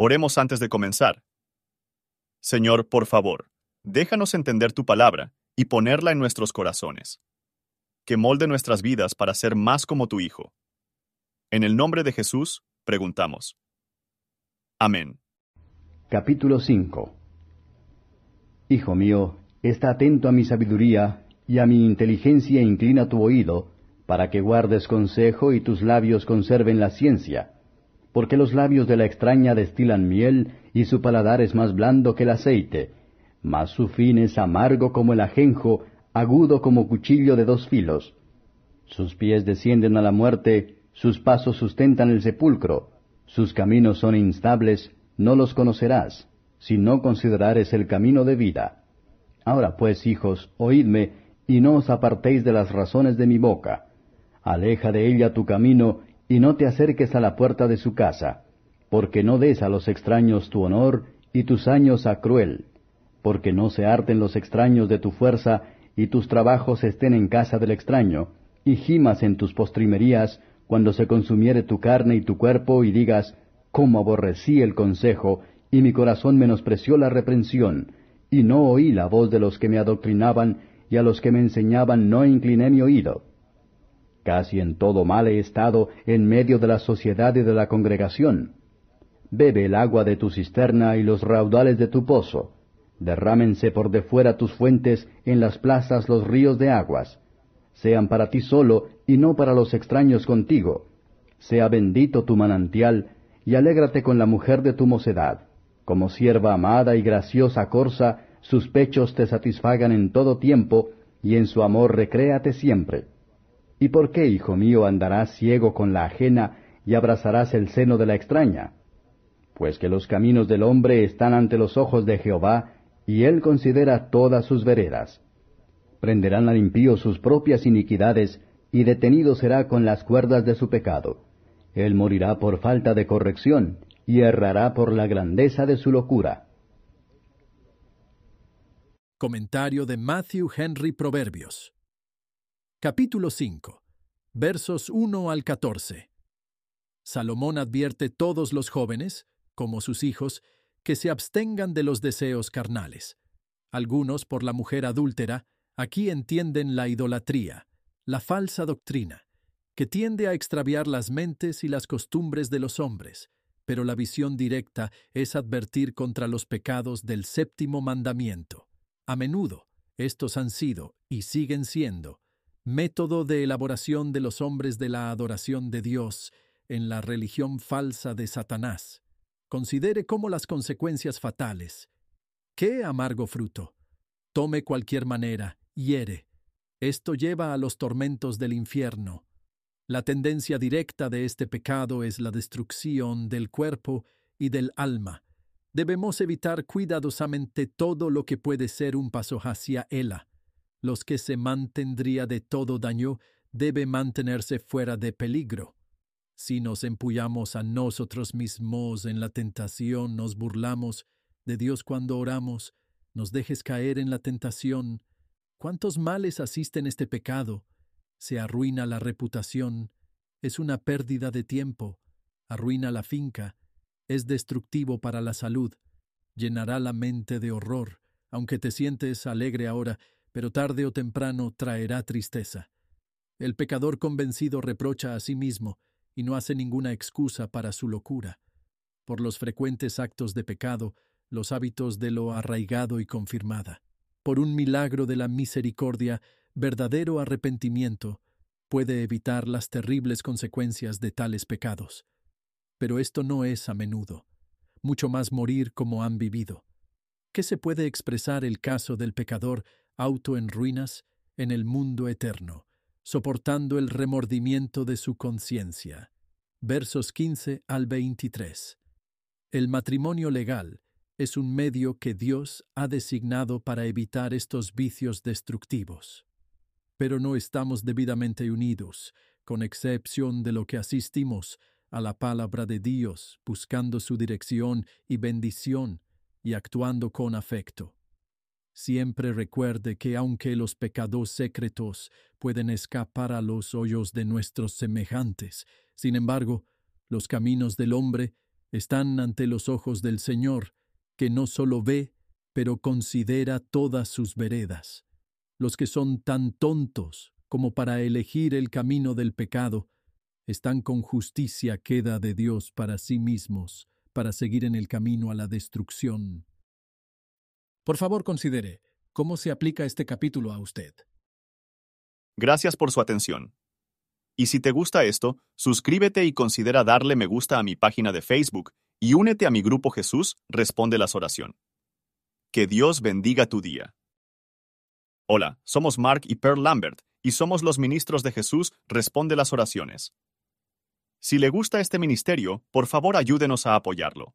Oremos antes de comenzar. Señor, por favor, déjanos entender tu palabra y ponerla en nuestros corazones. Que molde nuestras vidas para ser más como tu Hijo. En el nombre de Jesús, preguntamos. Amén. Capítulo 5 Hijo mío, está atento a mi sabiduría, y a mi inteligencia inclina tu oído, para que guardes consejo y tus labios conserven la ciencia porque los labios de la extraña destilan miel, y su paladar es más blando que el aceite, mas su fin es amargo como el ajenjo, agudo como cuchillo de dos filos. Sus pies descienden a la muerte, sus pasos sustentan el sepulcro, sus caminos son instables, no los conocerás, si no considerares el camino de vida. Ahora pues, hijos, oídme, y no os apartéis de las razones de mi boca. Aleja de ella tu camino, y no te acerques a la puerta de su casa, porque no des a los extraños tu honor y tus años a cruel, porque no se harten los extraños de tu fuerza y tus trabajos estén en casa del extraño, y gimas en tus postrimerías cuando se consumiere tu carne y tu cuerpo y digas, cómo aborrecí el consejo, y mi corazón menospreció la reprensión, y no oí la voz de los que me adoctrinaban, y a los que me enseñaban no incliné mi oído. Casi en todo mal he estado en medio de la sociedad y de la congregación. Bebe el agua de tu cisterna y los raudales de tu pozo. Derrámense por de fuera tus fuentes, en las plazas los ríos de aguas. Sean para ti solo y no para los extraños contigo. Sea bendito tu manantial, y alégrate con la mujer de tu mocedad. Como sierva amada y graciosa corza, sus pechos te satisfagan en todo tiempo, y en su amor recréate siempre. ¿Y por qué, hijo mío, andarás ciego con la ajena y abrazarás el seno de la extraña? Pues que los caminos del hombre están ante los ojos de Jehová, y él considera todas sus veredas. Prenderán al impío sus propias iniquidades, y detenido será con las cuerdas de su pecado. Él morirá por falta de corrección, y errará por la grandeza de su locura. Comentario de Matthew Henry Proverbios Capítulo 5. Versos 1 al 14. Salomón advierte todos los jóvenes, como sus hijos, que se abstengan de los deseos carnales. Algunos, por la mujer adúltera, aquí entienden la idolatría, la falsa doctrina, que tiende a extraviar las mentes y las costumbres de los hombres, pero la visión directa es advertir contra los pecados del séptimo mandamiento. A menudo, estos han sido, y siguen siendo, método de elaboración de los hombres de la adoración de Dios en la religión falsa de Satanás. Considere cómo las consecuencias fatales. ¿Qué amargo fruto? Tome cualquier manera, hiere. Esto lleva a los tormentos del infierno. La tendencia directa de este pecado es la destrucción del cuerpo y del alma. Debemos evitar cuidadosamente todo lo que puede ser un paso hacia ella los que se mantendría de todo daño debe mantenerse fuera de peligro. Si nos empuyamos a nosotros mismos en la tentación, nos burlamos de Dios cuando oramos, nos dejes caer en la tentación. ¿Cuántos males asisten este pecado? Se arruina la reputación, es una pérdida de tiempo, arruina la finca, es destructivo para la salud, llenará la mente de horror, aunque te sientes alegre ahora, pero tarde o temprano traerá tristeza. El pecador convencido reprocha a sí mismo y no hace ninguna excusa para su locura. Por los frecuentes actos de pecado, los hábitos de lo arraigado y confirmada. Por un milagro de la misericordia, verdadero arrepentimiento puede evitar las terribles consecuencias de tales pecados. Pero esto no es a menudo, mucho más morir como han vivido. ¿Qué se puede expresar el caso del pecador auto en ruinas, en el mundo eterno, soportando el remordimiento de su conciencia. Versos 15 al 23. El matrimonio legal es un medio que Dios ha designado para evitar estos vicios destructivos. Pero no estamos debidamente unidos, con excepción de lo que asistimos a la palabra de Dios, buscando su dirección y bendición y actuando con afecto. Siempre recuerde que aunque los pecados secretos pueden escapar a los hoyos de nuestros semejantes, sin embargo, los caminos del hombre están ante los ojos del Señor, que no solo ve, pero considera todas sus veredas. Los que son tan tontos como para elegir el camino del pecado, están con justicia queda de Dios para sí mismos, para seguir en el camino a la destrucción. Por favor, considere cómo se aplica este capítulo a usted. Gracias por su atención. Y si te gusta esto, suscríbete y considera darle me gusta a mi página de Facebook y únete a mi grupo Jesús Responde las Oración. Que Dios bendiga tu día. Hola, somos Mark y Pearl Lambert y somos los ministros de Jesús Responde las Oraciones. Si le gusta este ministerio, por favor ayúdenos a apoyarlo.